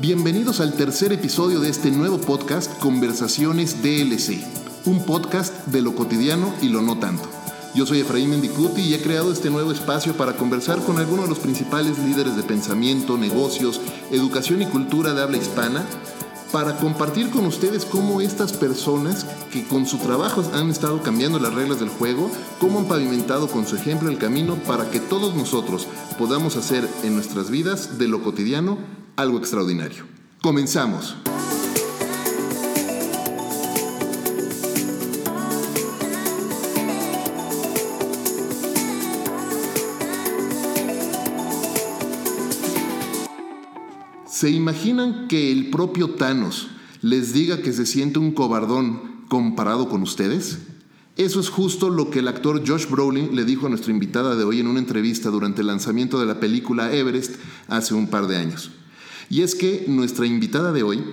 Bienvenidos al tercer episodio de este nuevo podcast Conversaciones DLC, un podcast de lo cotidiano y lo no tanto. Yo soy Efraín Mendicuti y he creado este nuevo espacio para conversar con algunos de los principales líderes de pensamiento, negocios, educación y cultura de habla hispana para compartir con ustedes cómo estas personas que con su trabajo han estado cambiando las reglas del juego, cómo han pavimentado con su ejemplo el camino para que todos nosotros podamos hacer en nuestras vidas de lo cotidiano algo extraordinario. Comenzamos. ¿Se imaginan que el propio Thanos les diga que se siente un cobardón comparado con ustedes? Eso es justo lo que el actor Josh Brolin le dijo a nuestra invitada de hoy en una entrevista durante el lanzamiento de la película Everest hace un par de años. Y es que nuestra invitada de hoy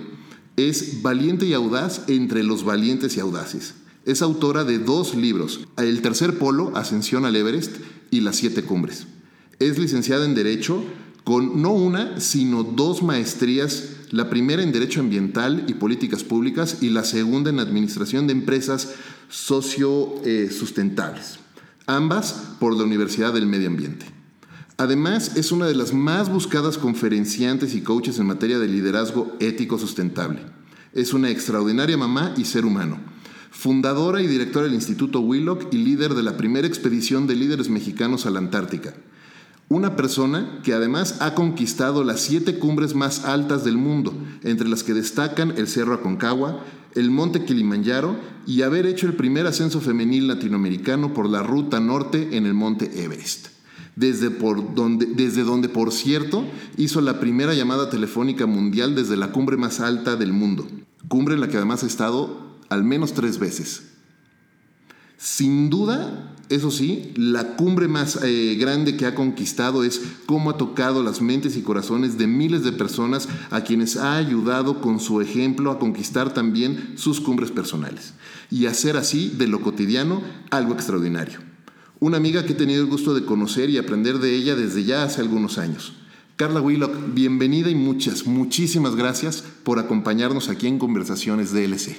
es valiente y audaz entre los valientes y audaces. Es autora de dos libros, El tercer polo, Ascensión al Everest, y Las siete cumbres. Es licenciada en Derecho con no una, sino dos maestrías, la primera en Derecho Ambiental y Políticas Públicas y la segunda en Administración de Empresas Socio-Sustentables, ambas por la Universidad del Medio Ambiente. Además, es una de las más buscadas conferenciantes y coaches en materia de liderazgo ético sustentable. Es una extraordinaria mamá y ser humano. Fundadora y directora del Instituto Willock y líder de la primera expedición de líderes mexicanos a la Antártica. Una persona que además ha conquistado las siete cumbres más altas del mundo, entre las que destacan el Cerro Aconcagua, el Monte Kilimanjaro y haber hecho el primer ascenso femenil latinoamericano por la ruta norte en el Monte Everest desde, donde, desde donde, por cierto, hizo la primera llamada telefónica mundial desde la cumbre más alta del mundo, cumbre en la que además ha estado al menos tres veces. Sin duda, eso sí, la cumbre más eh, grande que ha conquistado es cómo ha tocado las mentes y corazones de miles de personas a quienes ha ayudado con su ejemplo a conquistar también sus cumbres personales y hacer así de lo cotidiano algo extraordinario. Una amiga que he tenido el gusto de conocer y aprender de ella desde ya hace algunos años. Carla Willock, bienvenida y muchas, muchísimas gracias por acompañarnos aquí en Conversaciones DLC.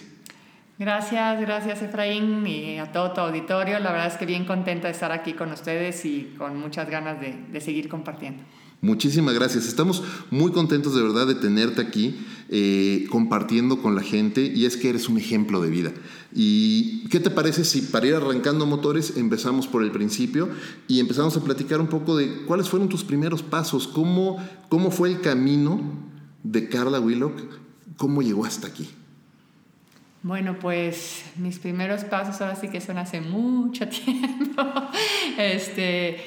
Gracias, gracias Efraín y a todo tu auditorio. La verdad es que bien contenta de estar aquí con ustedes y con muchas ganas de, de seguir compartiendo. Muchísimas gracias. Estamos muy contentos de verdad de tenerte aquí eh, compartiendo con la gente y es que eres un ejemplo de vida. ¿Y qué te parece si para ir arrancando motores empezamos por el principio y empezamos a platicar un poco de cuáles fueron tus primeros pasos? ¿Cómo, cómo fue el camino de Carla Willock? ¿Cómo llegó hasta aquí? Bueno, pues mis primeros pasos ahora sí que son hace mucho tiempo. Este,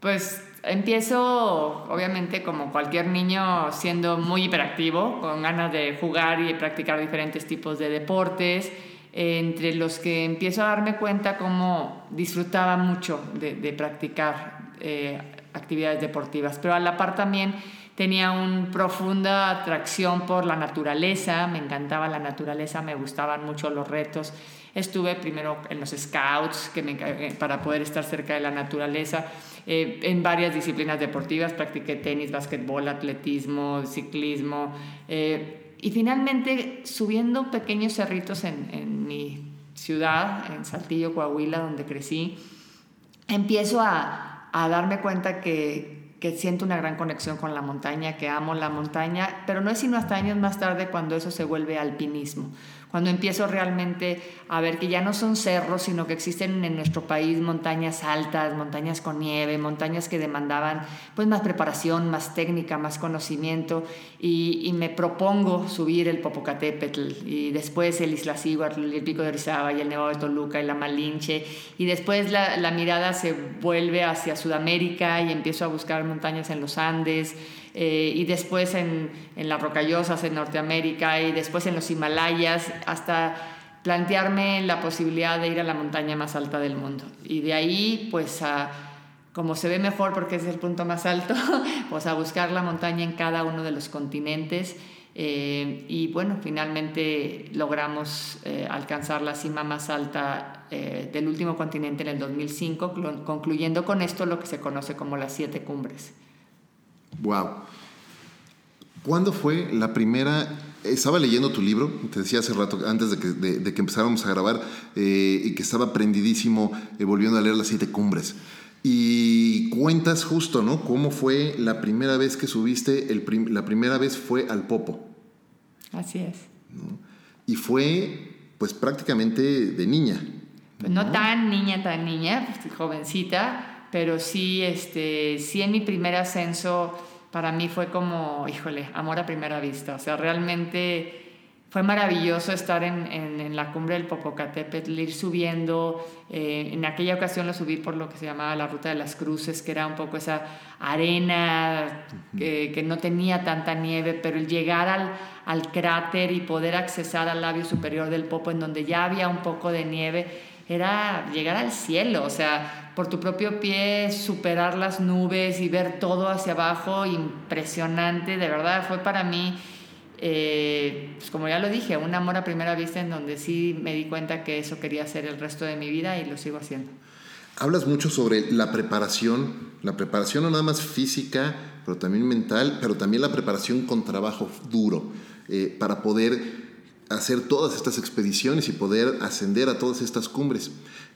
pues Empiezo, obviamente, como cualquier niño, siendo muy hiperactivo, con ganas de jugar y practicar diferentes tipos de deportes, entre los que empiezo a darme cuenta cómo disfrutaba mucho de, practicar eh, actividades deportivas, pero a la par también tenía una profunda atracción por la naturaleza, me encantaba la naturaleza, me gustaban mucho los retos. Estuve primero en los scouts me, para poder estar cerca de la naturaleza eh, en varias disciplinas deportivas, practiqué tenis, básquetbol, atletismo, ciclismo. Eh, y finalmente, subiendo pequeños cerritos en, mi ciudad, en Saltillo, Coahuila, donde crecí, empiezo a, a darme cuenta que, que siento una gran conexión con la montaña, que amo la montaña, pero no es sino hasta años más tarde cuando eso se vuelve alpinismo cuando empiezo realmente a ver que ya no son cerros, sino que existen en nuestro país montañas altas, montañas con nieve, montañas que demandaban pues más preparación, más técnica, más conocimiento. Y, me propongo subir el Popocatépetl y después el Isla Iztaccíhuatl, el Pico de Orizaba y el Nevado de Toluca y la Malinche. Y después la mirada se vuelve hacia Sudamérica y empiezo a buscar montañas en los Andes eh, y después en, en las rocallosas en Norteamérica y después en los Himalayas, hasta plantearme la posibilidad de ir a la montaña más alta del mundo. Y de ahí, pues, a, como se ve mejor porque es el punto más alto, pues a buscar la montaña en cada uno de los continentes. Eh, y bueno, finalmente logramos eh, alcanzar la cima más alta del último continente en el 2005, concluyendo con esto lo que se conoce como las siete cumbres. Wow. ¿Cuándo fue la primera estaba leyendo tu libro, te decía hace rato, antes de que, de, que empezáramos a grabar, eh, y que estaba prendidísimo eh, volviendo a leer las siete cumbres. Y cuentas justo, ¿no? ¿Cómo fue la primera vez que subiste? El la primera vez fue al Popo. Así es. Y fue, pues prácticamente de niña. Pues no, tan niña, tan niña, pues, jovencita, pero sí, este, sí en mi primer ascenso para mí fue como, híjole, amor a primera vista. O sea, realmente fue maravilloso estar en, en, la cumbre del Popocatépetl, ir subiendo. Eh, en aquella ocasión lo subí por lo que se llamaba la Ruta de las Cruces, que era un poco esa arena que, que no tenía tanta nieve, pero el llegar al, al cráter y poder accesar al labio superior del Popo, en donde ya había un poco de nieve, era llegar al cielo, o sea, por tu propio pie superar las nubes y ver todo hacia abajo, impresionante, de verdad, fue para mí, eh, pues como ya lo dije, un amor a primera vista en donde sí me di cuenta que eso quería hacer el resto de mi vida y lo sigo haciendo. Hablas mucho sobre la preparación, la preparación no nada más física, pero también mental, pero también la preparación con trabajo duro, eh, para poder hacer todas estas expediciones y poder ascender a todas estas cumbres.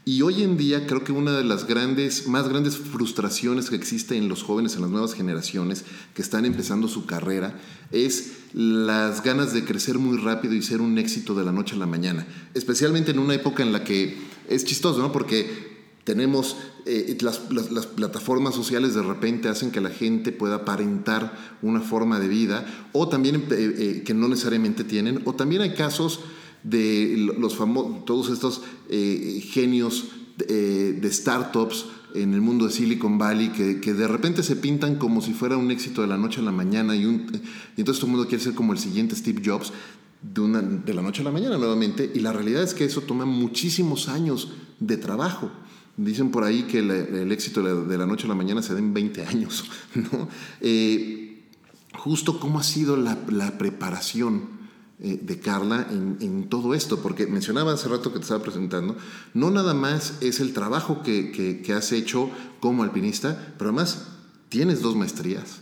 Y hoy en día creo que una de las grandes, más grandes frustraciones que existe en los jóvenes, en las nuevas generaciones que están empezando su carrera, es las ganas de crecer muy rápido y ser un éxito de la noche a la mañana. Especialmente en una época en la que es chistoso, ¿no? Porque tenemos eh, las, plataformas sociales de repente hacen que la gente pueda aparentar una forma de vida o también eh, eh, que no necesariamente tienen o también hay casos de los famosos todos estos genios de startups en el mundo de Silicon Valley que, que, de repente se pintan como si fuera un éxito de la noche a la mañana y, un, y entonces todo el mundo quiere ser como el siguiente Steve Jobs de, una, de la noche a la mañana nuevamente y la realidad es que eso toma muchísimos años de trabajo. Dicen por ahí que el éxito de la, noche a la mañana se da en 20 años, ¿no? Eh, justo cómo ha sido la, preparación eh, de Carla en, todo esto, porque mencionaba hace rato que te estaba presentando, no nada más es el trabajo que, has hecho como alpinista, pero además tienes dos maestrías,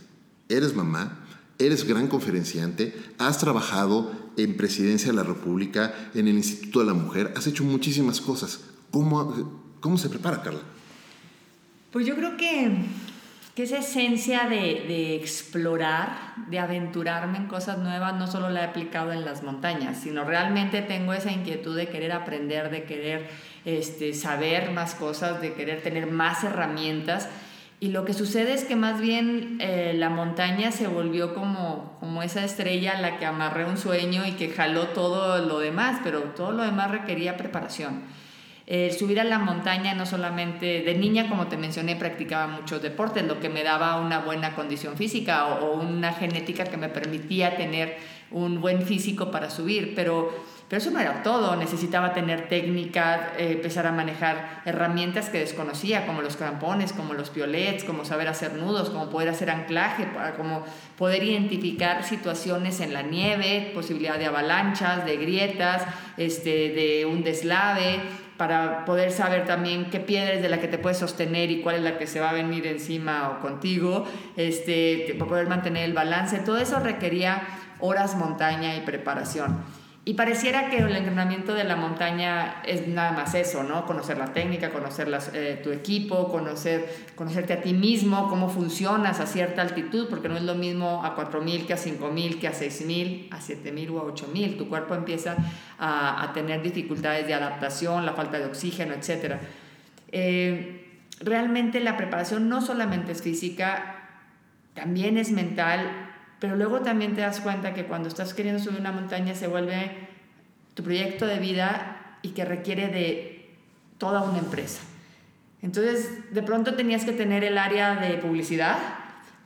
eres mamá, eres gran conferenciante, has trabajado en Presidencia de la República, en el Instituto de la Mujer, has hecho muchísimas cosas. ¿Cómo, ¿Cómo se prepara, Carla? Pues yo creo que, esa esencia de, de, explorar, de aventurarme en cosas nuevas, no solo la he aplicado en las montañas, sino realmente tengo esa inquietud de querer aprender, de querer este, saber más cosas, de querer tener más herramientas. Y lo que sucede es que más bien eh, la montaña se volvió como, como esa estrella a la que amarré un sueño y que jaló todo lo demás, pero todo lo demás requería preparación. Subir a la montaña no solamente de niña, como te mencioné, practicaba muchos deportes, lo que me daba una buena condición física o, una genética que me permitía tener un buen físico para subir, pero, pero eso no era todo, necesitaba tener técnica, eh, empezar a manejar herramientas que desconocía, como los crampones, como los piolets, como saber hacer nudos, como poder hacer anclaje, como poder identificar situaciones en la nieve, posibilidad de avalanchas, de grietas, este, de un deslave para poder saber también qué piedra es de la que te puedes sostener y cuál es la que se va a venir encima o contigo, este, para poder mantener el balance. Todo eso requería horas montaña y preparación. Y pareciera que el entrenamiento de la montaña es nada más eso, ¿no? Conocer la técnica, conocer eh, tu equipo, conocer, conocerte a ti mismo, cómo funcionas a cierta altitud, porque no es lo mismo a 4.000 que a 5.000, que a 6.000, a 7.000 o a 8.000. Tu cuerpo empieza a, tener dificultades de adaptación, la falta de oxígeno, etc. Eh, realmente la preparación no solamente es física, también es mental pero luego también te das cuenta que cuando estás queriendo subir una montaña se vuelve tu proyecto de vida y que requiere de toda una empresa. Entonces, de pronto tenías que tener el área de publicidad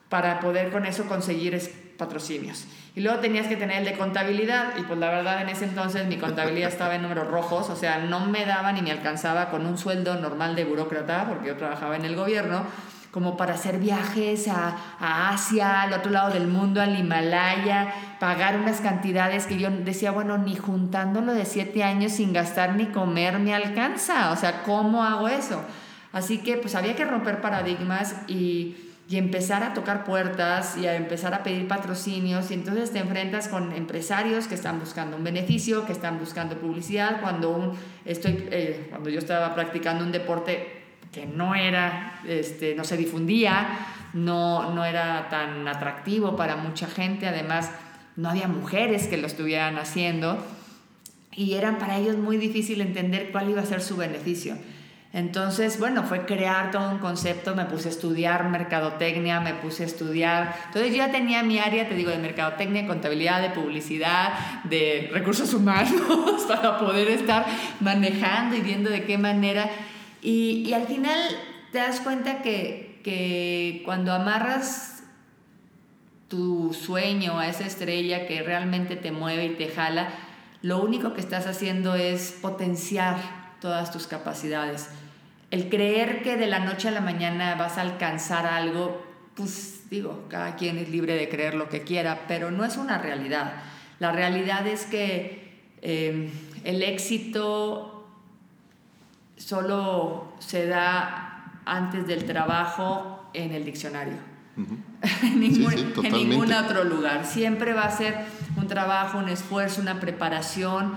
para poder con eso conseguir patrocinios. Y luego tenías que tener el de contabilidad. Y pues la verdad en ese entonces mi contabilidad estaba en números rojos, o sea, no me daba ni me alcanzaba con un sueldo normal de burócrata, porque yo trabajaba en el gobierno como para hacer viajes a, Asia, al otro lado del mundo, al Himalaya, pagar unas cantidades que yo decía, bueno, ni juntándolo de siete años sin gastar ni comer me alcanza. O sea, ¿cómo hago eso? Así que pues había que romper paradigmas y, y empezar a tocar puertas y a empezar a pedir patrocinios y entonces te enfrentas con empresarios que están buscando un beneficio, que están buscando publicidad, cuando, estoy, eh, cuando yo estaba practicando un deporte que no era, este, no se difundía, no, no era tan atractivo para mucha gente, además no había mujeres que lo estuvieran haciendo y eran para ellos muy difícil entender cuál iba a ser su beneficio. Entonces, bueno, fue crear todo un concepto, me puse a estudiar mercadotecnia, me puse a estudiar, entonces yo ya tenía mi área, te digo, de mercadotecnia, contabilidad, de publicidad, de recursos humanos, para poder estar manejando y viendo de qué manera. Y, al final te das cuenta que, que cuando amarras tu sueño a esa estrella que realmente te mueve y te jala, lo único que estás haciendo es potenciar todas tus capacidades. El creer que de la noche a la mañana vas a alcanzar algo, pues digo, cada quien es libre de creer lo que quiera, pero no es una realidad. La realidad es que eh, el éxito solo se da antes del trabajo en el diccionario. en, ningún, otro lugar. Siempre va a ser un trabajo, un esfuerzo, una preparación,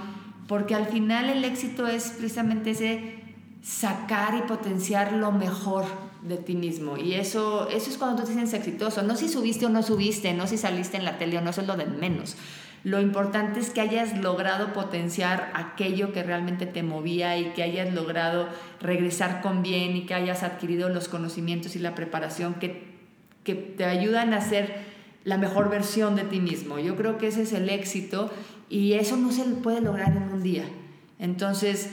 porque al final el éxito es precisamente ese sacar y potenciar lo mejor de ti mismo. Y eso, eso es cuando tú te sientes exitoso. No si subiste o no subiste, no si saliste en la tele o no, eso es lo de menos. Lo importante es que hayas logrado potenciar aquello que realmente te movía y que hayas logrado regresar con bien y que hayas adquirido los conocimientos y la preparación que que te ayudan a ser la mejor versión de ti mismo. Yo creo que ese es el éxito y eso no se puede lograr en un día. Entonces,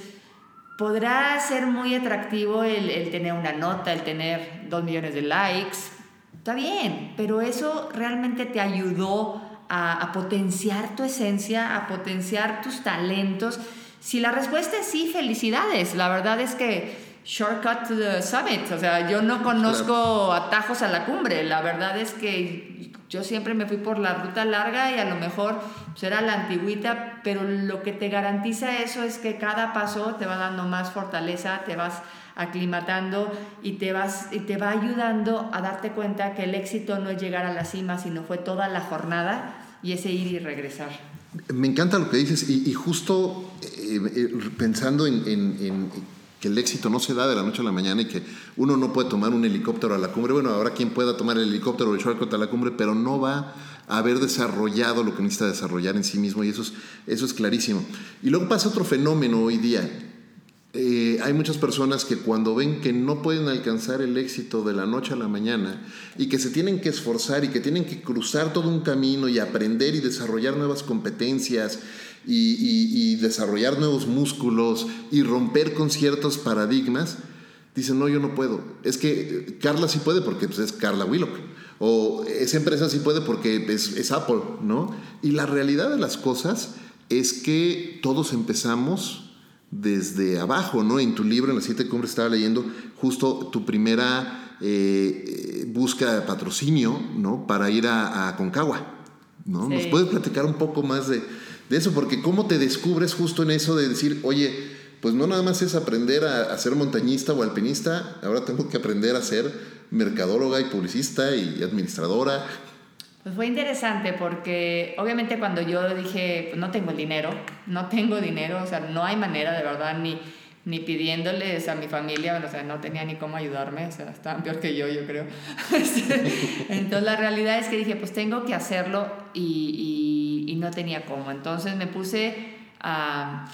podrá ser muy atractivo el, tener una nota, el tener dos millones de likes, está bien, pero eso realmente te ayudó a, a potenciar tu esencia, a potenciar tus talentos. Si la respuesta es sí, felicidades. La verdad es que shortcut to the summit. O sea, yo no conozco atajos a la cumbre. La verdad es que yo siempre me fui por la ruta larga y a lo mejor pues, era la antigüita, pero lo que te garantiza eso es que cada paso te va dando más fortaleza, te vas aclimatando y te, vas, y te va ayudando a darte cuenta que el éxito no es llegar a la cima, sino fue toda la jornada y ese ir y regresar. Me encanta lo que dices y, justo eh, eh, pensando en que el éxito no se da de la noche a la mañana y que uno no puede tomar un helicóptero a la cumbre. Bueno, habrá quien pueda tomar el helicóptero o el shortcut a la cumbre, pero no va a haber desarrollado lo que necesita desarrollar en sí mismo y eso es, eso es clarísimo. Y luego pasa otro fenómeno hoy día. Eh, hay muchas personas que cuando ven que no pueden alcanzar el éxito de la noche a la mañana y que se tienen que esforzar y que tienen que cruzar todo un camino y aprender y desarrollar nuevas competencias y, desarrollar nuevos músculos y romper con ciertos paradigmas, dicen, no, yo no puedo. Es que Carla sí puede porque pues, es Carla Willock. O esa empresa sí puede porque es Apple, ¿no? Y la realidad de las cosas es que todos empezamos desde abajo, ¿no? En tu libro, en las siete cumbres, estaba leyendo justo tu primera eh, búsqueda de patrocinio, ¿no? Para ir a, Concagua, ¿no? ¿Nos puedes platicar un poco más de, de eso, porque cómo te descubres justo en eso de decir, oye, pues no nada más es aprender a, ser montañista o alpinista, ahora tengo que aprender a ser mercadóloga y publicista y administradora. Pues fue interesante porque obviamente cuando yo dije, pues no tengo el dinero, no tengo dinero, o sea, no hay manera de verdad ni, ni pidiéndoles a mi familia, o sea, no tenía ni cómo ayudarme, o sea, estaban peor que yo, yo creo. Entonces la realidad es que dije, pues tengo que hacerlo y y, no tenía cómo. Entonces me puse a,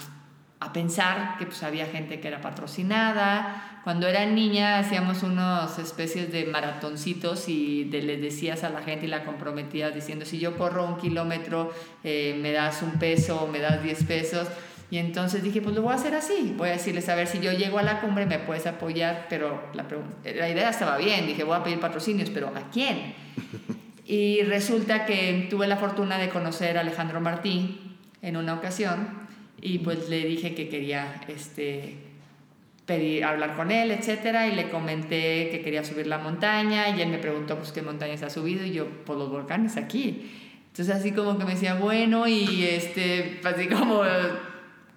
a pensar que pues había gente que era patrocinada. Cuando era niña hacíamos unas especies de maratoncitos y de, le decías a la gente y la comprometías diciendo, si yo corro un kilómetro, eh, me das un peso, me das 10 pesos. Y entonces dije, pues lo voy a hacer así. Voy a decirles, a ver, si yo llego a la cumbre, me puedes apoyar, pero la, la idea estaba bien. Dije, voy a pedir patrocinios, pero ¿a quién? Y resulta que tuve la fortuna de conocer a Alejandro Martín en una ocasión y pues le dije que quería este, pedir, hablar con él, etcétera, y le comenté que quería subir la montaña y él me preguntó pues qué montañas ha subido y yo, pues, los volcanes aquí. Entonces así como que me decía, bueno, y este, así como,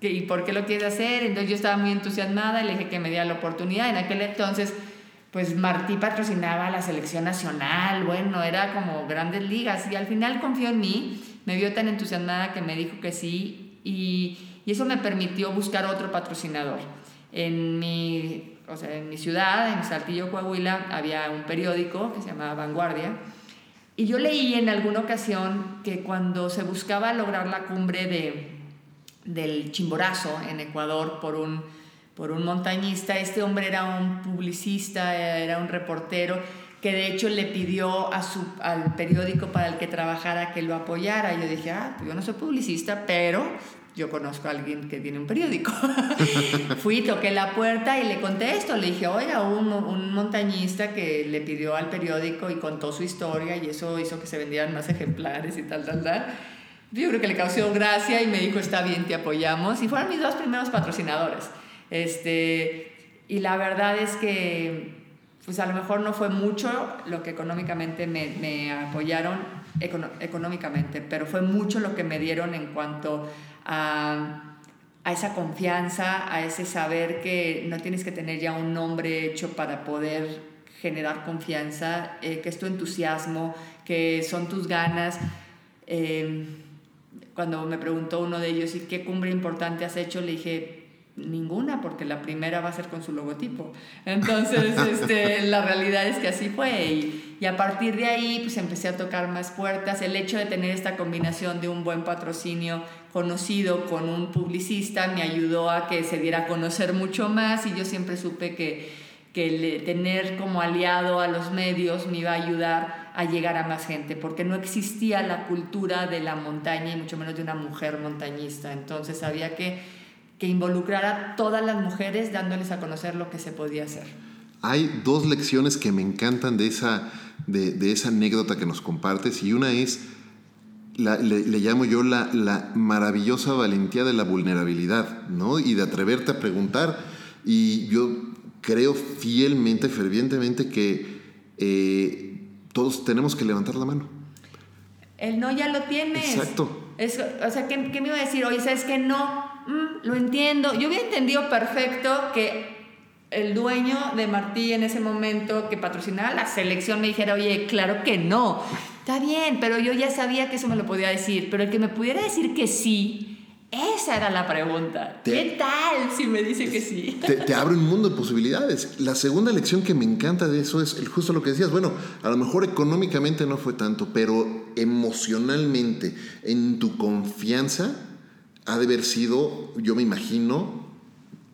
¿y por qué lo quieres hacer? Entonces yo estaba muy entusiasmada y le dije que me diera la oportunidad. En aquel entonces pues Martí patrocinaba la selección nacional, bueno, era como grandes ligas y al final confió en mí, me vio tan entusiasmada que me dijo que sí y, y eso me permitió buscar otro patrocinador. En mi, o sea, en mi ciudad, en Saltillo, Coahuila, había un periódico que se llamaba Vanguardia y yo leí en alguna ocasión que cuando se buscaba lograr la cumbre de, del Chimborazo en Ecuador por un, por un montañista, este hombre era un publicista, era un reportero que de hecho le pidió a su, al periódico para el que trabajara que lo apoyara. Yo dije, ah, pues yo no soy publicista, pero yo conozco a alguien que tiene un periódico. Fui, toqué la puerta y le conté esto. Le dije, oiga, un, un montañista que le pidió al periódico y contó su historia y eso hizo que se vendieran más ejemplares y tal, tal, tal. Yo creo que le causó gracia y me dijo, está bien, te apoyamos. Y fueron mis dos primeros patrocinadores. Este, y la verdad es que, pues a lo mejor no fue mucho lo que económicamente me, me apoyaron económicamente, pero fue mucho lo que me dieron en cuanto a, esa confianza, a ese saber que no tienes que tener ya un nombre hecho para poder generar confianza, eh, que es tu entusiasmo, que son tus ganas. Eh, cuando me preguntó uno de ellos, ¿y qué cumbre importante has hecho? Le dije, ninguna, porque la primera va a ser con su logotipo. Entonces, este, la realidad es que así fue. Y, a partir de ahí, pues empecé a tocar más puertas. El hecho de tener esta combinación de un buen patrocinio conocido con un publicista me ayudó a que se diera a conocer mucho más y yo siempre supe que, que tener como aliado a los medios me iba a ayudar a llegar a más gente, porque no existía la cultura de la montaña y mucho menos de una mujer montañista. Entonces había que que involucrara a todas las mujeres dándoles a conocer lo que se podía hacer. Hay dos lecciones que me encantan de esa, de, esa anécdota que nos compartes y una es, le, llamo yo la, la, maravillosa valentía de la vulnerabilidad, ¿no? Y de atreverte a preguntar. Y yo creo fielmente, fervientemente que eh, todos tenemos que levantar la mano. El no ya lo tienes. Exacto. o sea, ¿qué, ¿qué, me iba a decir? Oye, ¿sabes que no? Mm, lo entiendo. Yo había entendido perfecto que el dueño de Martí en ese momento que patrocinaba la selección me dijera, oye, claro que no. Está bien, pero yo ya sabía que eso me lo podía decir. Pero el que me pudiera decir que sí, esa era la pregunta. ¿Qué tal si me dice que sí? Te, abre un mundo de posibilidades. La segunda lección que me encanta de eso es justo lo que decías. Bueno, a lo mejor económicamente no fue tanto, pero emocionalmente, en tu confianza, ha de haber sido, yo me imagino,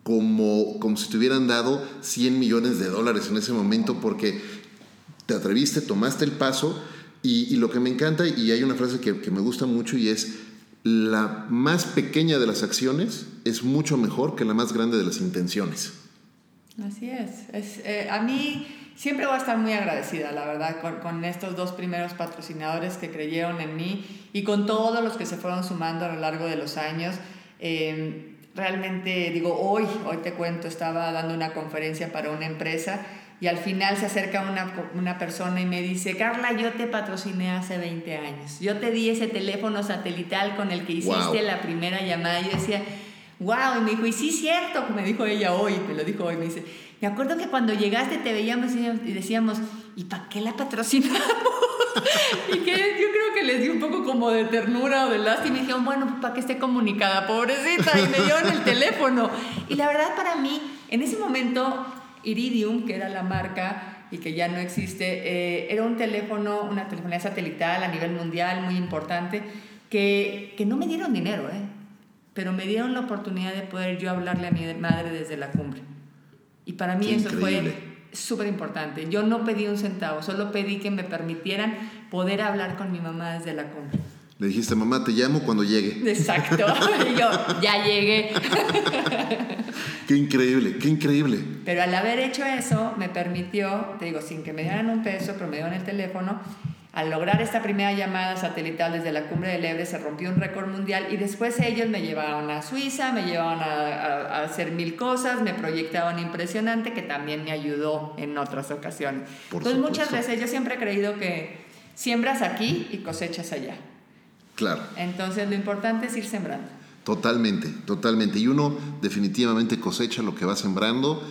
como, como si te hubieran dado 100 millones de dólares en ese momento porque te atreviste, tomaste el paso y, lo que me encanta, y hay una frase que, me gusta mucho y es, la más pequeña de las acciones es mucho mejor que la más grande de las intenciones. Así es. es eh, a mí siempre voy a estar muy agradecida, la verdad, con, con, estos dos primeros patrocinadores que creyeron en mí y con todos los que se fueron sumando a lo largo de los años. Em, realmente, digo, hoy, hoy te cuento, estaba dando una conferencia para una empresa y al final se acerca una, una persona y me dice, Carla, yo te patrociné hace 20 años. Yo te di ese teléfono satelital con el que hiciste la primera llamada. Y yo decía, wow, y me dijo, y sí, cierto, me dijo ella hoy, me lo dijo hoy, me dice, me acuerdo que cuando llegaste te veíamos y decíamos, ¿y para qué la patrocinamos? y que yo creo que les di un poco como de ternura o de lástima y dijeron, bueno, pues para que esté comunicada, pobrecita, y me dieron el teléfono. Y la verdad para mí, en ese momento, Iridium, que era la marca y que ya no existe, eh, era un teléfono, una telefonía satelital a nivel mundial muy importante, que, que no me dieron dinero, ¿eh? pero me dieron la oportunidad de poder yo hablarle a mi madre desde la cumbre. Y para mí eso fue súper importante. Yo no pedí un centavo, solo pedí que me permitieran poder hablar con mi mamá desde la cumbre. Le dijiste, mamá, te llamo cuando llegue. Exacto. y yo, ya llegué. qué increíble, qué increíble. Pero al haber hecho eso, me permitió, te digo, sin que me dieran un peso, pero me dieron el teléfono, al lograr esta primera llamada satelital desde la cumbre del Ebre se rompió un récord mundial y después ellos me llevaron a Suiza, me llevaron a, hacer mil cosas, me proyectaban impresionante que también me ayudó en otras ocasiones. Entonces muchas veces yo siempre he creído que siembras aquí y cosechas allá. Claro. Entonces lo importante es ir sembrando. Totalmente, totalmente. Y uno definitivamente cosecha lo que va sembrando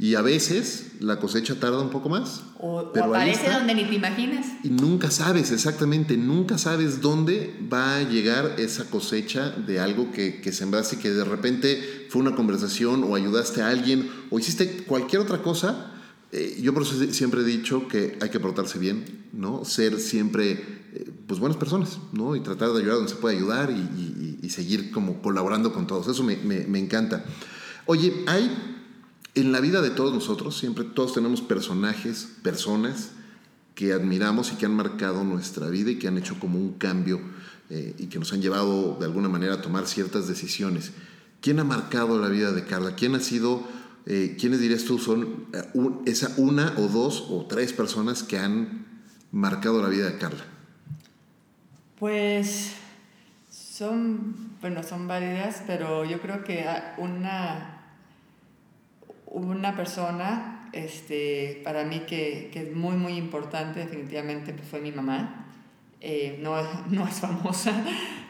Y a veces la cosecha tarda un poco más. O, pero aparece donde ni te imaginas. Y nunca sabes, exactamente, nunca sabes dónde va a llegar esa cosecha de algo que, que sembraste, que de repente fue una conversación o ayudaste a alguien o hiciste cualquier otra cosa. Eh, yo por eso siempre he dicho que hay que portarse bien, ¿no? Ser siempre, eh, pues, buenas personas, ¿no? Y tratar de ayudar donde se puede ayudar y, y, seguir como colaborando con todos. Eso me, me, me encanta. Oye, hay en la vida de todos nosotros, siempre todos tenemos personajes, personas que admiramos y que han marcado nuestra vida y que han hecho como un cambio eh, y que nos han llevado de alguna manera a tomar ciertas decisiones. ¿Quién ha marcado la vida de Carla? ¿Quién ha sido, eh, quiénes dirías tú son eh, esa una o dos o tres personas que han marcado la vida de Carla? Pues son, bueno, son varias, pero yo creo que una una persona este, para mí que, que, es muy, muy importante, definitivamente pues, fue mi mamá. Eh, no, no, es famosa,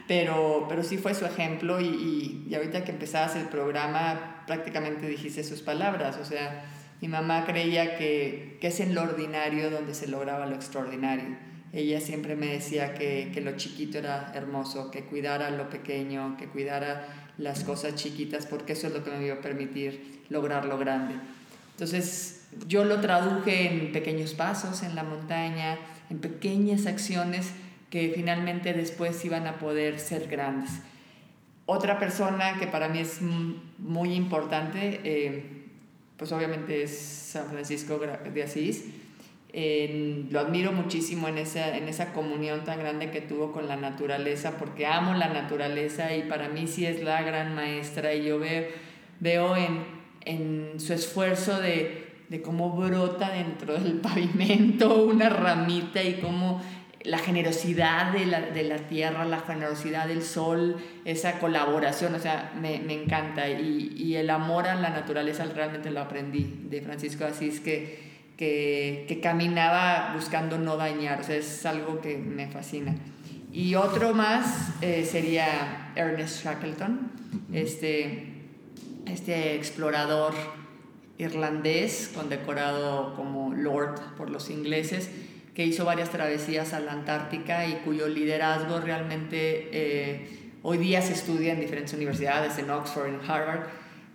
pero, pero sí fue su ejemplo y, y, ahorita que empezabas el programa prácticamente dijiste sus palabras, o sea, mi mamá creía que, que es en lo ordinario donde se lograba lo extraordinario. Ella siempre me decía que, que lo chiquito era hermoso, que cuidara lo pequeño, que cuidara las cosas chiquitas, porque eso es lo que me iba a permitir lograr lo grande. Entonces, yo lo traduje en pequeños pasos en la montaña, en pequeñas acciones que finalmente después iban a poder ser grandes. Otra persona que para mí es muy importante, eh, pues obviamente es San Francisco de Asís, lo admiro muchísimo en esa, en esa comunión tan grande que tuvo con la naturaleza, porque amo la naturaleza y para mí sí es la gran maestra y yo veo, veo en, en su esfuerzo de, de cómo brota dentro del pavimento una ramita y cómo la generosidad de la, de la, tierra, la generosidad del sol, esa colaboración, o sea, me, me encanta. Y, y, el amor a la naturaleza realmente lo aprendí de Francisco Asís, que que, caminaba buscando no dañar, o sea, es algo que me fascina. Y otro más eh, sería Ernest Shackleton, este, este explorador irlandés condecorado como Lord por los ingleses, que hizo varias travesías a la Antártica y cuyo liderazgo realmente eh, hoy día se estudia en diferentes universidades, en Oxford, en Harvard,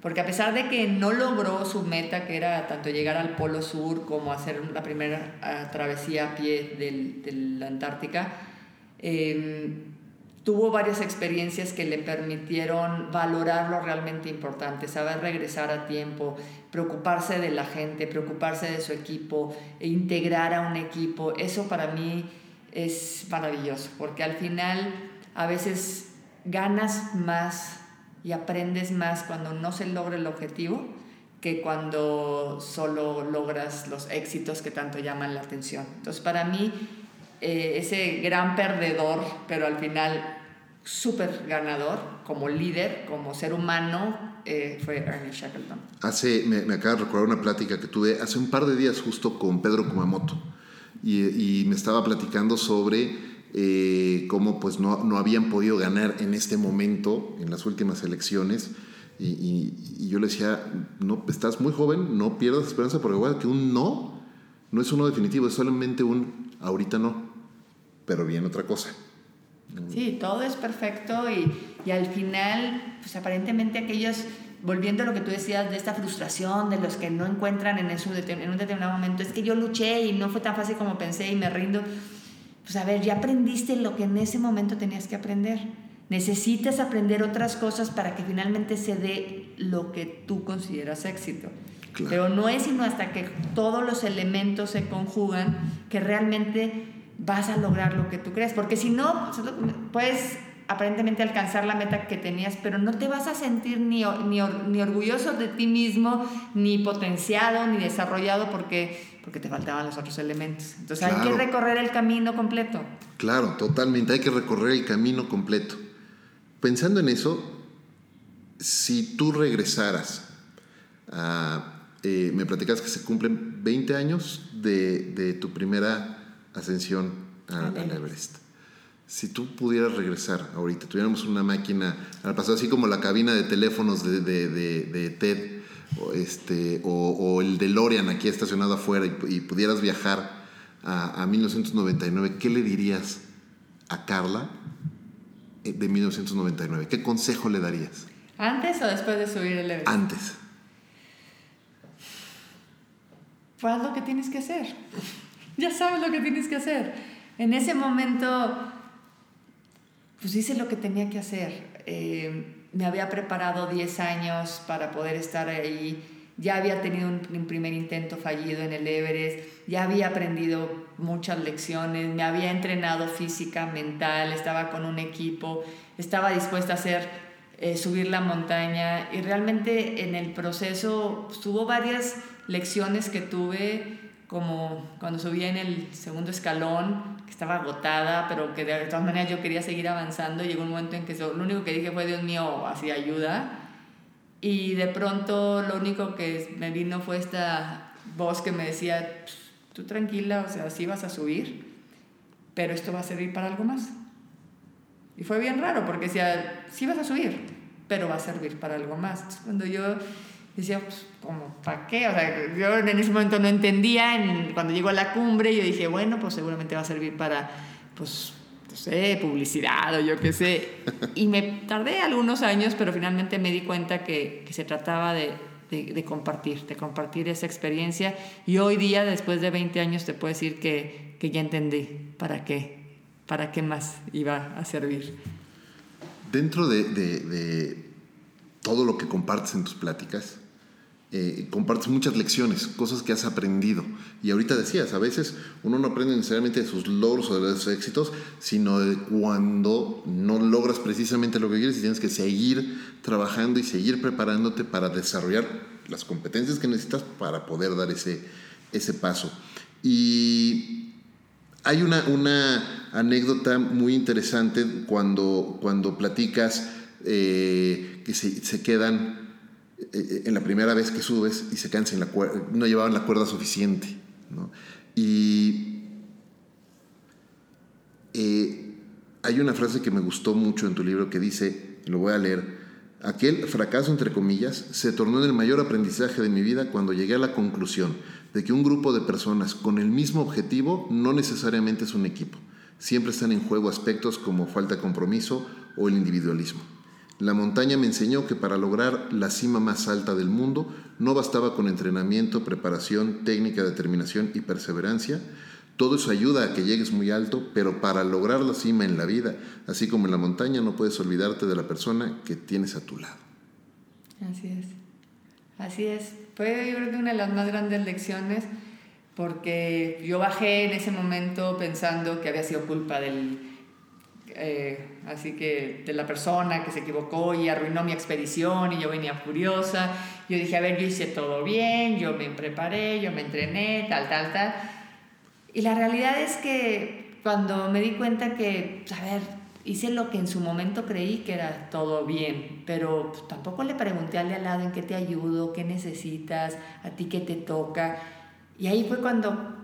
porque a pesar de que no logró su meta, que era tanto llegar al Polo Sur como hacer la primera ah, travesía a pie de la Antártica, em, tuvo varias experiencias que le permitieron valorar lo realmente importante, saber regresar a tiempo, preocuparse de la gente, preocuparse de su equipo, e integrar a un equipo. Eso para mí es maravilloso, porque al final a veces ganas más y aprendes más cuando no se logra el objetivo que cuando solo logras los éxitos que tanto llaman la atención. Entonces, para mí, eh, ese gran perdedor, pero al final súper ganador, como líder, como ser humano, eh, fue Ernest Shackleton. Hace, me, me acaba de recordar una plática que tuve hace un par de días justo con Pedro Kumamoto y, y me estaba platicando sobre eh, cómo pues no, no, habían podido ganar en este momento, en las últimas elecciones. Y, yo le decía, no, estás muy joven, no pierdas esperanza, porque igual que un no no es uno definitivo, es solamente un ahorita no, pero bien otra cosa. Sí, todo es perfecto y, y al final, pues aparentemente aquellos volviendo a lo que tú decías de esta frustración de los que no encuentran en, eso, en un determinado momento, es que yo luché y no fue tan fácil como pensé y me rindo pues a ver, ya aprendiste lo que en ese momento tenías que aprender. Necesitas aprender otras cosas para que finalmente se dé lo que tú consideras éxito. Pero no es sino hasta que todos los elementos se conjugan que realmente vas a lograr lo que tú crees. Porque si no, puedes aparentemente alcanzar la meta que tenías, pero no te vas a sentir ni, ni, ni orgulloso de ti mismo, ni potenciado, ni desarrollado, porque porque te faltaban los otros elementos. Entonces hay que recorrer el camino completo. Claro, totalmente, hay que recorrer el camino completo. Pensando en eso, si tú regresaras a... Eh, me platicas que se cumplen 20 años de, tu primera ascensión al Everest. Si tú pudieras regresar ahorita, tuviéramos una máquina al pasado, así como la cabina de teléfonos de, de, de TED, o, este, o, el DeLorean aquí estacionado afuera y, pudieras viajar a, a, 1999, ¿qué le dirías a Carla eh, de 1999? ¿Qué consejo le darías? ¿Antes o después de subir el Everest? Antes. Pues lo que tienes que hacer. Ya sabes lo que tienes que hacer. En ese momento, pues hice lo que tenía que hacer. Eh, me había preparado 10 años para poder estar ahí. Ya había tenido un, primer intento fallido en el Everest, ya había aprendido muchas lecciones, me había entrenado física, mental, estaba con un equipo, estaba dispuesta a hacer, eh, subir la montaña y realmente en el proceso pues, varias lecciones que tuve como cuando subí en el segundo escalón, que estaba agotada, pero que de todas maneras yo quería seguir avanzando. Llegó un momento en que lo único que dije fue, Dios mío, así ayuda. Y de pronto lo único que me vino fue esta voz que me decía, tú tranquila, o sea, sí vas a subir, pero esto va a servir para algo más. Y fue bien raro, porque decía, sí vas a subir, pero va a servir para algo más. cuando yo decía, pues, como, ¿para qué? O sea, yo en ese momento no entendía, en, cuando llegó a la cumbre yo dije, bueno, pues seguramente va a servir para, pues, no sé, publicidad o yo qué sé. Y me tardé algunos años, pero finalmente me di cuenta que, que se trataba de, de, de, compartir, de compartir esa experiencia. Y hoy día, después de 20 años, te puedo decir que, que ya entendí para qué, para qué más iba a servir. Dentro de, de todo lo que compartes en tus pláticas, eh, compartes muchas lecciones, cosas que has aprendido. Y ahorita decías, a veces uno no aprende necesariamente de sus logros o de sus éxitos, sino de cuando no logras precisamente lo que quieres y tienes que seguir trabajando y seguir preparándote para desarrollar las competencias que necesitas para poder dar ese, ese paso. Y hay una, una anécdota muy interesante cuando, cuando platicas eh, que se, quedan en la primera vez que subes y se cansan la no llevaban la cuerda suficiente. Y eh, hay una frase que me gustó mucho en tu libro que dice, lo voy a leer, aquel fracaso entre comillas se tornó en el mayor aprendizaje de mi vida cuando llegué a la conclusión de que un grupo de personas con el mismo objetivo no necesariamente es un equipo. Siempre están en juego aspectos como falta de compromiso o el individualismo. La montaña me enseñó que para lograr la cima más alta del mundo no bastaba con entrenamiento, preparación, técnica, determinación y perseverancia. Todo eso ayuda a que llegues muy alto, pero para lograr la cima en la vida, así como en la montaña, no puedes olvidarte de la persona que tienes a tu lado. Así es. Así es. Fue yo creo una de las más grandes lecciones porque yo bajé en ese momento pensando que había sido culpa del eh, así que de la persona que se equivocó y arruinó mi expedición y yo venía furiosa. Yo dije, a ver, yo hice todo bien, yo me preparé, yo me entrené, tal, tal, tal. Y la realidad es que cuando me di cuenta que, a ver, hice lo que en su momento creí que era todo bien, pero pues, tampoco le pregunté al al lado en qué te ayudo, qué necesitas, a ti qué te toca. Y ahí fue cuando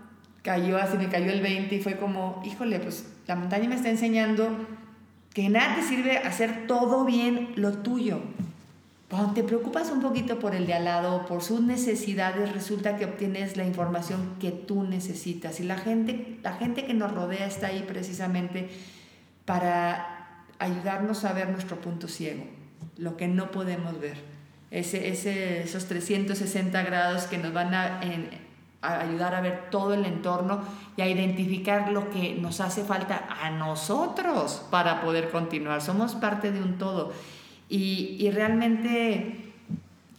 cayó así, me cayó el 20 y fue como, híjole, pues la montaña me está enseñando que nada te sirve hacer todo bien lo tuyo. Cuando te preocupas un poquito por el de al lado, por sus necesidades, resulta que obtienes la información que tú necesitas. Y la gente, la gente que nos rodea está ahí precisamente para ayudarnos a ver nuestro punto ciego, lo que no podemos ver. Ese, ese, esos 360 grados que nos van a, a ayudar a ver todo el entorno y a identificar lo que nos hace falta a nosotros para poder continuar. Somos parte de un todo. Y, y realmente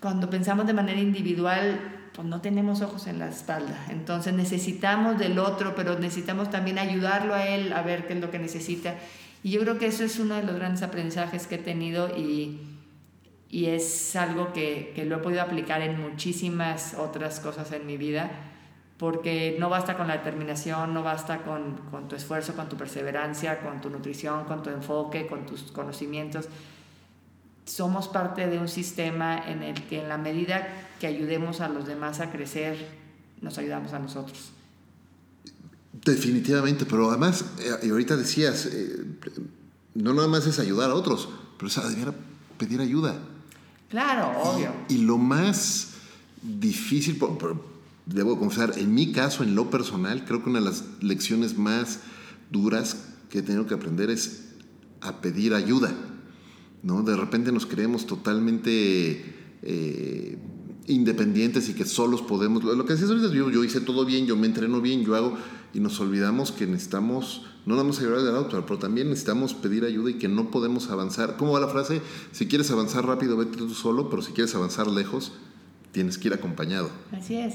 cuando pensamos de manera individual, pues no tenemos ojos en la espalda. Entonces necesitamos del otro, pero necesitamos también ayudarlo a él a ver qué es lo que necesita. Y yo creo que eso es uno de los grandes aprendizajes que he tenido y, y es algo que, que lo he podido aplicar en muchísimas otras cosas en mi vida porque no basta con la determinación, no basta con, con, tu esfuerzo, con tu perseverancia, con tu nutrición, con tu enfoque, con tus conocimientos. Somos parte de un sistema en el que en la medida que ayudemos a los demás a crecer, nos ayudamos a nosotros. Definitivamente, pero además, eh, y ahorita decías, eh, no nada más es ayudar a otros, pero es pedir ayuda. Claro, obvio. Y, y lo más difícil, debo confesar, en mi caso, en lo personal, creo que una de las lecciones más duras que he tenido que aprender es a pedir ayuda. ¿no? De repente nos creemos totalmente eh, independientes y que solos podemos. Lo que decías ahorita, yo, yo hice todo bien, yo me entreno bien, yo hago, y nos olvidamos que necesitamos, no nada más ayudar del auto, pero también necesitamos pedir ayuda y que no podemos avanzar. ¿Cómo va la frase? Si quieres avanzar rápido, vete tú solo, pero si quieres avanzar lejos, tienes que ir acompañado. Así es.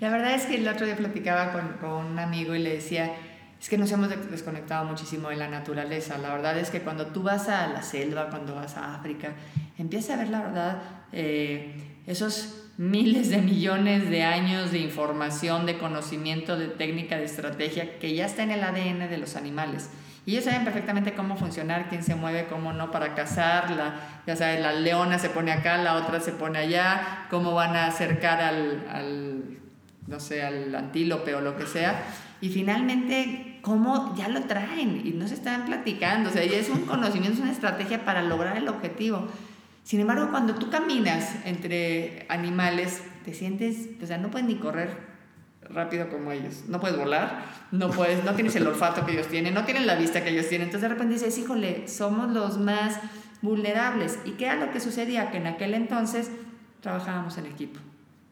La verdad es que el otro día platicaba con, un amigo y le decía, es que nos hemos desconectado muchísimo de la naturaleza. La verdad es que cuando tú vas a la selva, cuando vas a África, empiezas a ver la verdad, eh, esos miles de millones de años de información, de conocimiento, de técnica, de estrategia que ya está en el ADN de los animales. Y ellos saben perfectamente cómo funcionar, quién se mueve, cómo no para cazar. La, ya sabes, la leona se pone acá, la otra se pone allá, cómo van a acercar al no sé, al antílope o lo que sea. Y finalmente, cómo ya lo traen y no se están platicando. O sea, ya es un conocimiento, es una estrategia para lograr el objetivo. Sin embargo, cuando tú caminas entre animales, te sientes, o sea, no puedes ni correr rápido como ellos. No puedes volar, no puedes, no tienes el olfato que ellos tienen, no tienes la vista que ellos tienen. Entonces de repente dices, híjole, somos los más vulnerables. ¿Y qué era lo que sucedía? Que en aquel entonces trabajábamos en equipo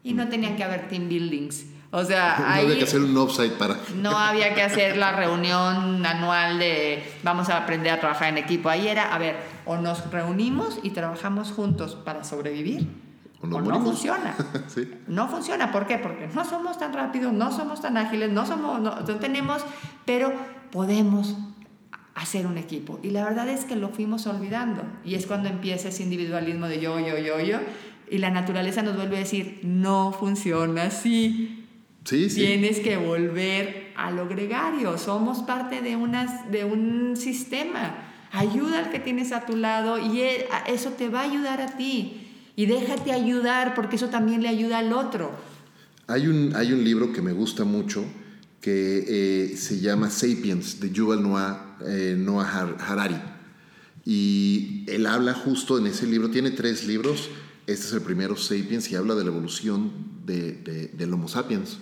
y no tenían que haber team buildings. O sea, no había que hacer un offsite para. No había que hacer la reunión anual de vamos a aprender a trabajar en equipo. Ahí era, a ver, o nos reunimos y trabajamos juntos para sobrevivir, o, no funciona. No funciona. ¿Por qué? Porque no somos tan rápidos, no somos tan ágiles, no somos, no, no tenemos, pero podemos hacer un equipo. Y la verdad es que lo fuimos olvidando. Y es cuando empieza ese individualismo de yo, yo, yo, yo. Y la naturaleza nos vuelve a decir, no funciona así. Sí, sí. Tienes que volver a lo gregario. Somos parte de, unas, de un sistema. Ayuda al que tienes a tu lado y e, eso te va a ayudar a ti. Y déjate ayudar porque eso también le ayuda al otro. Hay un, hay un libro que me gusta mucho que eh, se llama Sapiens de Yuval Noah, eh, Noah Harari. Y él habla justo en ese libro, tiene tres libros. Este es el primero, Sapiens, y habla de la evolución de, de, del Homo sapiens.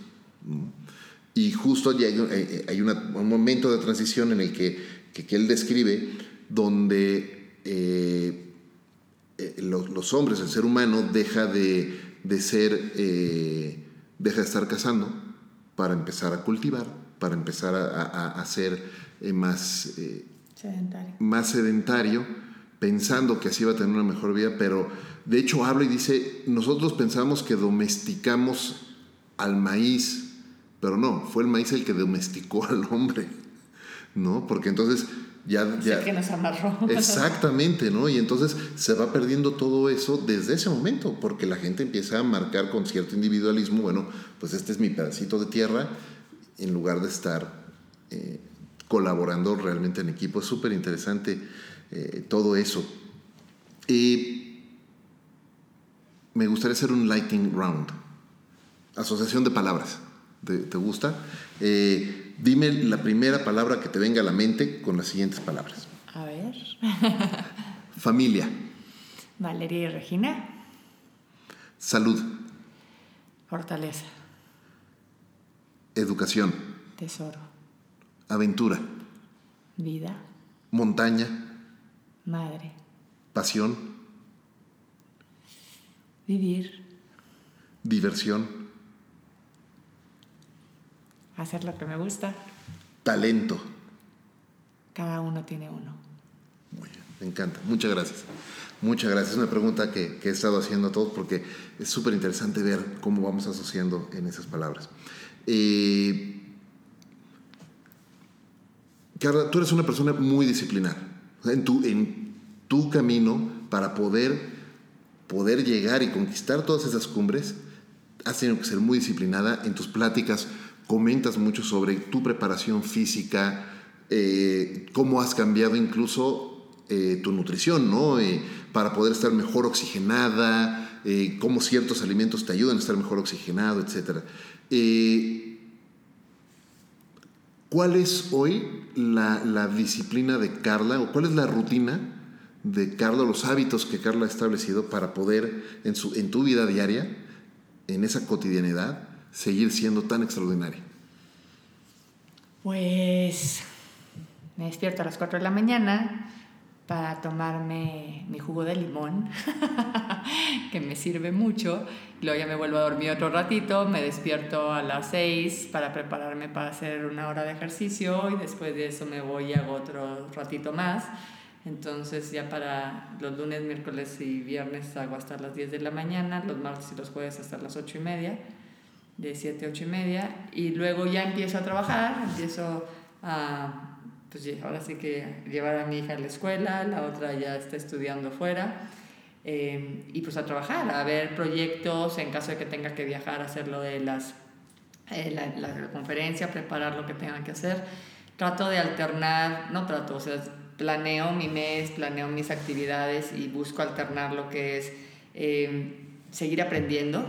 Y justo hay, hay eh, un momento de transición en el que, que, él describe donde eh, eh, los, los, hombres, el ser humano, deja de, de ser, deja de estar cazando para empezar a cultivar, para empezar a, a, ser más, sedentario. más sedentario, pensando que así va a tener una mejor vida, pero de hecho habla y dice, nosotros pensamos que domesticamos al maíz pero no, fue el maíz el que domesticó al hombre, ¿no? Porque entonces ya... ya que nos amarró. Exactamente, ¿no? Y entonces se va perdiendo todo eso desde ese momento, porque la gente empieza a marcar con cierto individualismo, bueno, pues este es mi pedacito de tierra, en lugar de estar eh, colaborando realmente en equipo. Es súper interesante eh, todo eso. Y me gustaría hacer un lighting round, asociación de palabras. ¿Te, gusta? Eh, dime la primera palabra que te venga a la mente con las siguientes palabras. A ver. Familia. Valeria y Regina. Salud. Fortaleza. Educación. Tesoro. Aventura. Vida. Montaña. Madre. Pasión. Vivir. Diversión hacer lo que me gusta. Talento. Cada uno tiene uno. Muy bien, me encanta. Muchas gracias. Muchas gracias. Es una pregunta que, he estado haciendo a todos porque es súper interesante ver cómo vamos asociando en esas palabras. Eh, Carla, tú eres una persona muy disciplinada. En tu, en tu camino para poder, poder llegar y conquistar todas esas cumbres, has tenido que ser muy disciplinada en tus pláticas comentas mucho sobre tu preparación física, eh, cómo has cambiado incluso eh, tu nutrición, ¿no? Eh, para poder estar mejor oxigenada, cómo ciertos alimentos te ayudan a estar mejor oxigenado, etc. ¿Cuál es hoy la, disciplina de Carla o cuál es la rutina de Carla, los hábitos que Carla ha establecido para poder en, su, en tu vida diaria en esa cotidianidad seguir siendo tan extraordinaria? Pues me despierto a las 4 de la mañana para tomarme mi jugo de limón, que me sirve mucho. Luego ya me vuelvo a dormir otro ratito, me despierto a las 6 para prepararme para hacer una hora de ejercicio y después de eso me voy y hago otro ratito más. Entonces ya para los lunes, miércoles y viernes hago hasta las 10 de la mañana, los martes y los jueves hasta las 8 y media, de 7 a 8 y media. Y luego ya empiezo a trabajar, empiezo a, pues ahora sí que llevar a mi hija a la escuela, la otra ya está estudiando fuera. Eh, y pues a trabajar, a ver proyectos en caso de que tenga que viajar hacer lo de las, eh, la, la conferencia, preparar lo que tenga que hacer. Trato de alternar, no trato, o sea, planeo mi mes, planeo mis actividades y busco alternar lo que es eh, seguir aprendiendo.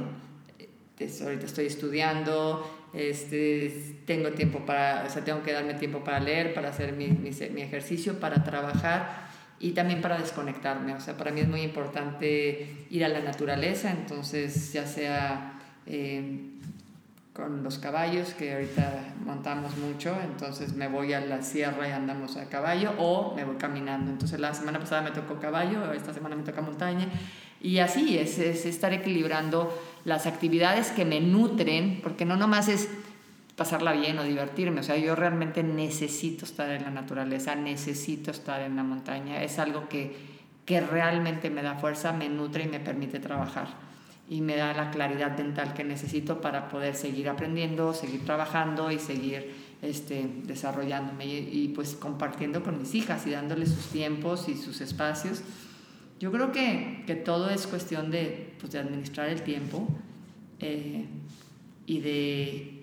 ahorita estoy estudiando, este, tengo tiempo para, o sea, tengo que darme tiempo para leer, para hacer mi, mi, ejercicio, para trabajar y también para desconectarme. O sea, para mí es muy importante ir a la naturaleza, entonces ya sea eh, con los caballos, que ahorita montamos mucho, entonces me voy a la sierra y andamos a caballo o me voy caminando. Entonces la semana pasada me tocó caballo, esta semana me toca montaña. Y así es, es estar equilibrando las actividades que me nutren, porque no nomás es pasarla bien o divertirme, o sea, yo realmente necesito estar en la naturaleza, necesito estar en la montaña, es algo que, que realmente me da fuerza, me nutre y me permite trabajar y me da la claridad mental que necesito para poder seguir aprendiendo, seguir trabajando y seguir este, desarrollándome y, pues compartiendo con mis hijas y dándoles sus tiempos y sus espacios. Yo creo que, que todo es cuestión de, pues, de administrar el tiempo eh, y, de,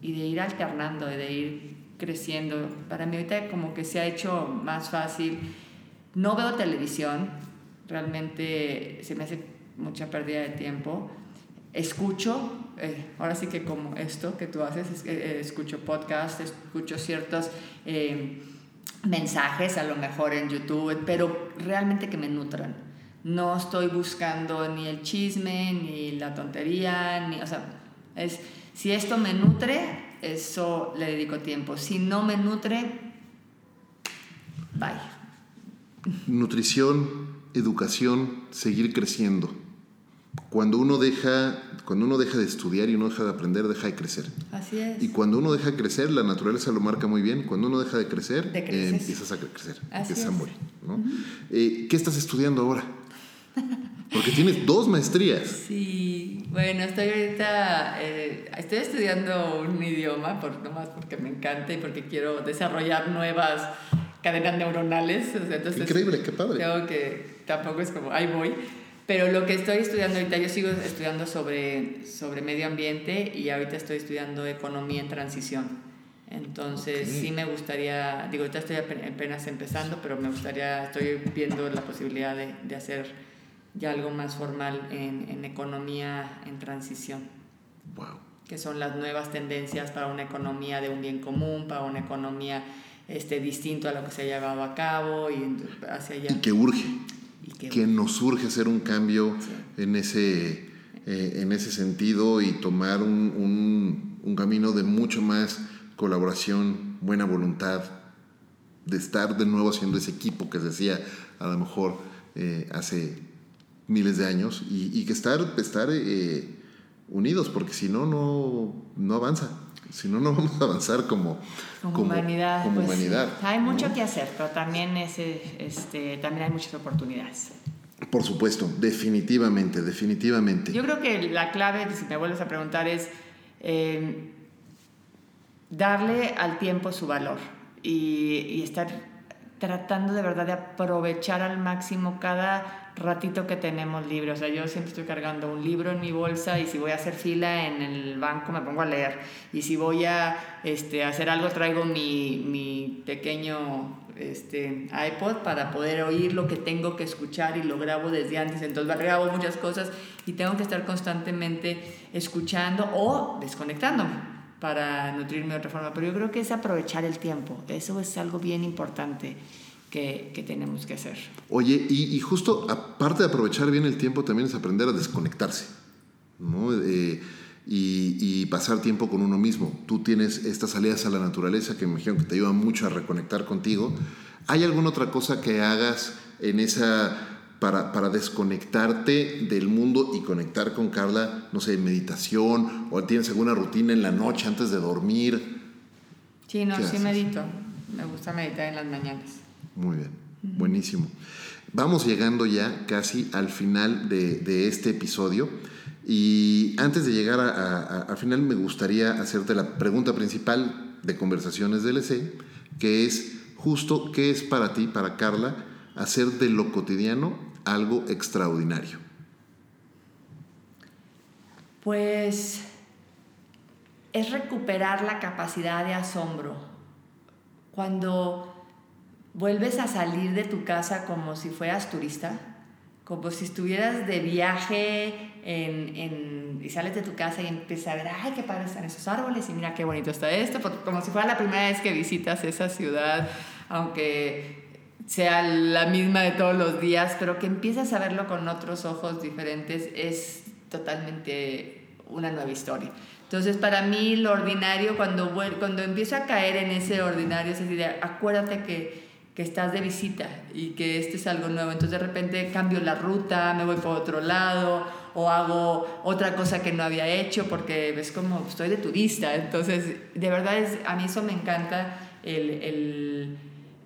y de ir alternando, de ir creciendo. Para mí ahorita como que se ha hecho más fácil. No veo televisión, realmente se me hace mucha pérdida de tiempo. Escucho, eh, ahora sí que como esto que tú haces, es, eh, escucho podcasts, escucho ciertos eh, mensajes, a lo mejor en YouTube, pero realmente que me nutran. No estoy buscando ni el chisme, ni la tontería, ni, o sea, es, si esto me nutre, eso le dedico tiempo. Si no me nutre, bye. Nutrición, educación, seguir creciendo cuando uno deja cuando uno deja de estudiar y uno deja de aprender, deja de crecer. Así es. Y cuando uno deja de crecer, la naturaleza lo marca muy bien. Cuando uno deja de crecer, eh, empiezas a crecer, empiezas a morir. ¿no? Eh, ¿Qué estás estudiando ahora? Porque tienes dos maestrías. Sí, bueno, estoy ahorita, eh, estoy estudiando un idioma, por, nomás porque me encanta y porque quiero desarrollar nuevas cadenas neuronales. Increíble, qué padre. Tengo que, tampoco es como, ahí voy pero lo que estoy estudiando ahorita, yo sigo estudiando sobre, sobre medio ambiente y ahorita estoy estudiando economía en transición. Entonces sí me gustaría, digo, ahorita estoy apenas empezando, pero me gustaría, estoy viendo la posibilidad de, de hacer ya algo más formal en, en, economía en transición. Wow. Que son las nuevas tendencias para una economía de un bien común, para una economía este, distinto a lo que se ha llevado a cabo y hacia allá. Y que urge que nos surge hacer un cambio en, ese, eh, en ese sentido y tomar un, un, camino de mucho más colaboración, buena voluntad, de estar de nuevo haciendo ese equipo que se decía a lo mejor eh, hace miles de años y, que estar, estar eh, unidos, porque si no, no avanza. Si no, no vamos a avanzar como, como, humanidad. Como pues, humanidad Hay mucho que hacer, pero también, este, también hay muchas oportunidades. Por supuesto, definitivamente, definitivamente. Yo creo que la clave, si me vuelves a preguntar, es eh, darle al tiempo su valor y, y estar tratando de verdad de aprovechar al máximo cada ratito que tenemos libre. O sea, yo siempre estoy cargando un libro en mi bolsa y si voy a hacer fila en el banco me pongo a leer. Y si voy a este, hacer algo traigo mi, mi pequeño este, iPod para poder oír lo que tengo que escuchar y lo grabo desde antes. Entonces grabo muchas cosas y tengo que estar constantemente escuchando o desconectándome para nutrirme de otra forma. Pero yo creo que es aprovechar el tiempo. Eso es algo bien importante que, que tenemos que hacer. Oye, y, y, justo aparte de aprovechar bien el tiempo, también es aprender a desconectarse. ¿no? Eh, y, pasar tiempo con uno mismo. Tú tienes estas salidas a la naturaleza que me imagino que te ayudan mucho a reconectar contigo. ¿Hay alguna otra cosa que hagas en esa para, para, desconectarte del mundo y conectar con Carla, no sé, meditación o tienes alguna rutina en la noche antes de dormir? Sí, no, sí medito. Me gusta meditar en las mañanas. Muy bien, buenísimo. Vamos llegando ya casi al final de, este episodio. Y antes de llegar al final, me gustaría hacerte la pregunta principal de Conversaciones DLC, que es justo qué es para ti, para Carla, hacer de lo cotidiano algo extraordinario. Pues es recuperar la capacidad de asombro. Cuando vuelves a salir de tu casa como si fueras turista, como si estuvieras de viaje en, en, y sales de tu casa y empiezas a ver, ay, qué padre están esos árboles y mira qué bonito está esto, como si fuera la primera vez que visitas esa ciudad, aunque sea la misma de todos los días, pero que empiezas a verlo con otros ojos diferentes, es totalmente una nueva historia. Entonces, para mí, lo ordinario, cuando, cuando empiezo a caer en ese ordinario, es decir, acuérdate que, que estás de visita y que este es algo nuevo. Entonces, de repente cambio la ruta, me voy por otro lado o hago otra cosa que no había hecho porque ves como estoy de turista. Entonces, de verdad, es, a mí eso me encanta, el,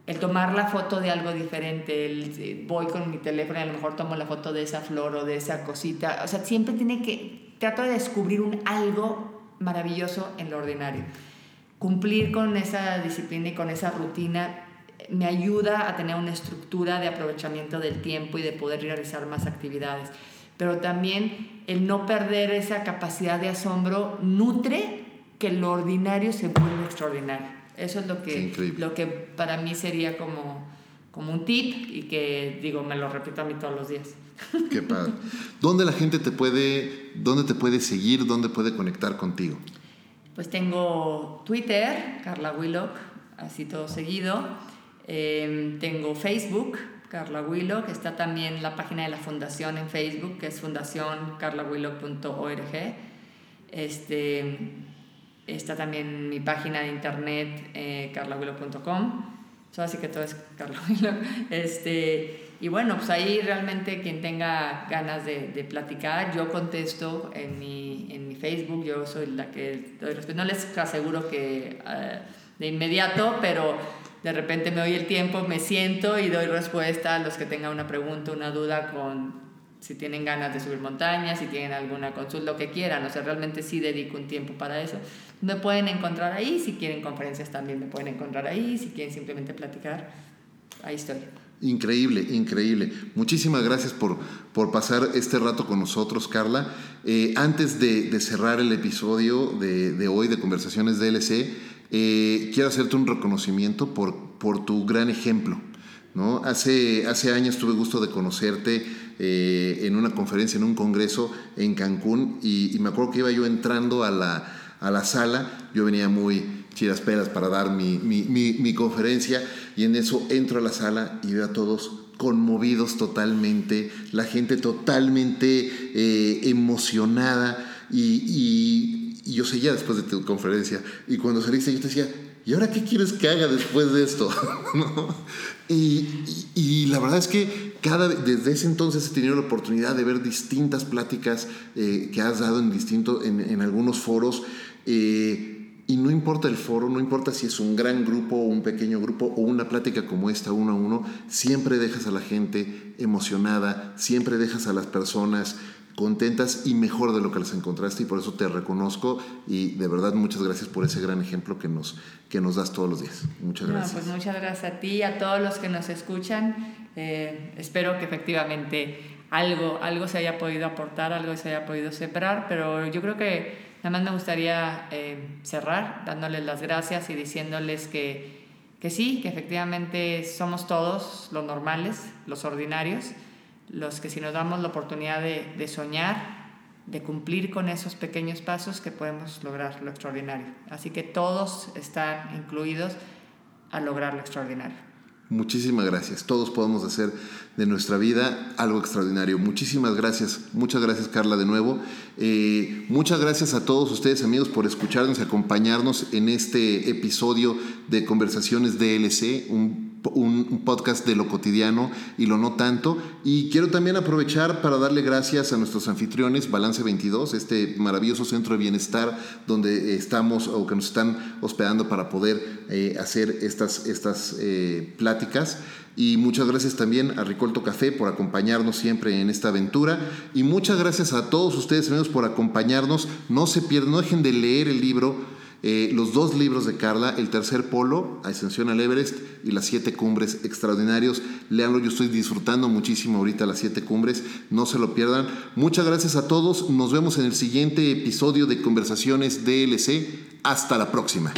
el, tomar la foto de algo diferente. El, voy con mi teléfono y a lo mejor tomo la foto de esa flor o de esa cosita. O sea, siempre tiene que, trato de descubrir un algo maravilloso en lo ordinario. Cumplir con esa disciplina y con esa rutina me ayuda a tener una estructura de aprovechamiento del tiempo y de poder realizar más actividades. Pero también el no perder esa capacidad de asombro nutre que lo ordinario se vuelva extraordinario. Eso es lo que, lo que para mí sería como, como un tip y que digo, me lo repito a mí todos los días. Qué padre. ¿Dónde la gente te puede, dónde te puede seguir, dónde puede conectar contigo? Pues tengo Twitter, Carla Willock, así todo seguido. Em, tengo Facebook, Carla Willock. Está también la página de la fundación en Facebook, que es fundacioncarlawillock.org. Este, está también mi página de internet, eh, carlawillock.com. así que todo es Carla Willock. Este, y bueno, pues ahí realmente quien tenga ganas de, de platicar, yo contesto en mi, en mi, Facebook, yo soy la que doy respuesta. No les aseguro que uh, de inmediato, pero de repente me doy el tiempo, me siento y doy respuesta a los que tengan una pregunta, una duda con si tienen ganas de subir montañas, si tienen alguna consulta, lo que quieran. O sea, realmente sí dedico un tiempo para eso. Me pueden encontrar ahí, si quieren conferencias también me pueden encontrar ahí, si quieren simplemente platicar, ahí estoy. Increíble, increíble. Muchísimas gracias por, por pasar este rato con nosotros, Carla. Eh, antes de, cerrar el episodio de, de, hoy de Conversaciones DLC, eh, quiero hacerte un reconocimiento por, por tu gran ejemplo. ¿no? Hace, hace años tuve gusto de conocerte eh, en una conferencia, en un congreso en Cancún, y, me acuerdo que iba yo entrando a la, a la sala, yo venía muy chidas peras para dar mi, mi, mi, conferencia y en eso entro a la sala y veo a todos conmovidos totalmente, la gente totalmente eh, emocionada y, yo seguía después de tu conferencia y cuando saliste yo te decía, ¿y ahora qué quieres que haga después de esto? y, y, la verdad es que cada, desde ese entonces he tenido la oportunidad de ver distintas pláticas eh, que has dado en, distinto, en, en algunos foros. Eh, y no importa el foro, no importa si es un gran grupo o un pequeño grupo o una plática como esta uno a uno, siempre dejas a la gente emocionada, siempre dejas a las personas contentas y mejor de lo que las encontraste y por eso te reconozco y de verdad muchas gracias por ese gran ejemplo que nos, que nos das todos los días. Muchas gracias. pues muchas gracias a ti y a todos los que nos escuchan. Eh, espero que efectivamente algo, algo se haya podido aportar, algo se haya podido separar, pero yo creo que Nada más me gustaría eh, cerrar dándoles las gracias y diciéndoles que, que sí, que efectivamente somos todos los normales, los ordinarios, los que si nos damos la oportunidad de, de soñar, de cumplir con esos pequeños pasos que podemos lograr lo extraordinario. Así que todos están incluidos a lograr lo extraordinario. Muchísimas gracias. Todos podemos hacer de nuestra vida algo extraordinario. Muchísimas gracias. Muchas gracias Carla de nuevo. Eh, muchas gracias a todos ustedes amigos por escucharnos y acompañarnos en este episodio de Conversaciones DLC, un un, podcast de lo cotidiano y lo no tanto. Y quiero también aprovechar para darle gracias a nuestros anfitriones, Balance 22, este maravilloso centro de bienestar donde estamos o que nos están hospedando para poder eh, hacer estas, estas eh, pláticas. Y muchas gracias también a Ricolto Café por acompañarnos siempre en esta aventura. Y muchas gracias a todos ustedes, amigos, por acompañarnos. No se pierdan, no dejen de leer el libro eh, los dos libros de Carla, El tercer polo, Ascensión al Everest y Las siete cumbres extraordinarios. Leanlo, yo estoy disfrutando muchísimo ahorita las siete cumbres, no se lo pierdan. Muchas gracias a todos, nos vemos en el siguiente episodio de Conversaciones DLC. Hasta la próxima.